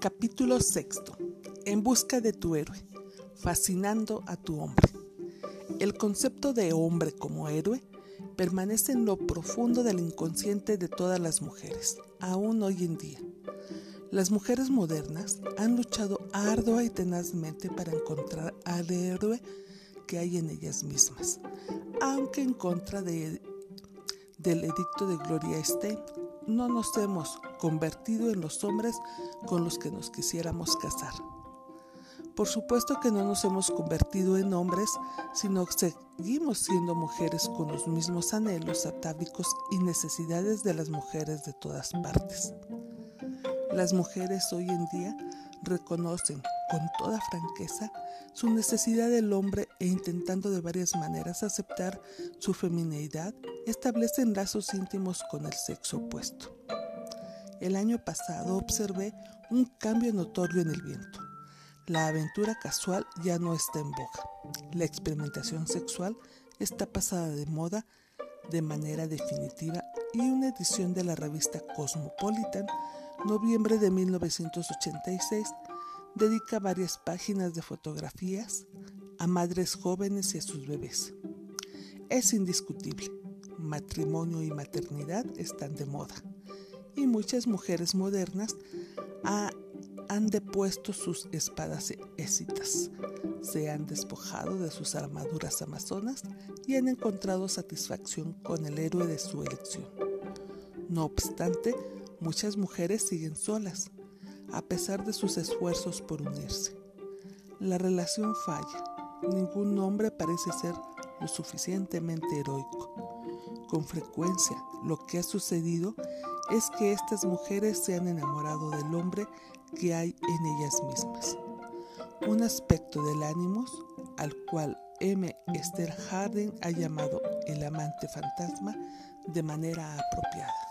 Capítulo sexto. En busca de tu héroe, fascinando a tu hombre. El concepto de hombre como héroe permanece en lo profundo del inconsciente de todas las mujeres, aún hoy en día. Las mujeres modernas han luchado ardua y tenazmente para encontrar al héroe que hay en ellas mismas, aunque en contra de, del edicto de Gloria Stein, no nos hemos convertido en los hombres con los que nos quisiéramos casar. Por supuesto que no nos hemos convertido en hombres, sino que seguimos siendo mujeres con los mismos anhelos atávicos y necesidades de las mujeres de todas partes. Las mujeres hoy en día reconocen con toda franqueza su necesidad del hombre e intentando de varias maneras aceptar su femineidad, establecen lazos íntimos con el sexo opuesto. El año pasado observé un cambio notorio en el viento. La aventura casual ya no está en boga. La experimentación sexual está pasada de moda de manera definitiva y una edición de la revista Cosmopolitan, noviembre de 1986, dedica varias páginas de fotografías a madres jóvenes y a sus bebés. Es indiscutible, matrimonio y maternidad están de moda y muchas mujeres modernas han depuesto sus espadas éxitas, se han despojado de sus armaduras amazonas y han encontrado satisfacción con el héroe de su elección. No obstante, muchas mujeres siguen solas, a pesar de sus esfuerzos por unirse. La relación falla, ningún hombre parece ser lo suficientemente heroico. Con frecuencia, lo que ha sucedido es que estas mujeres se han enamorado del hombre que hay en ellas mismas. Un aspecto del ánimos al cual M. Esther Harding ha llamado el amante fantasma de manera apropiada.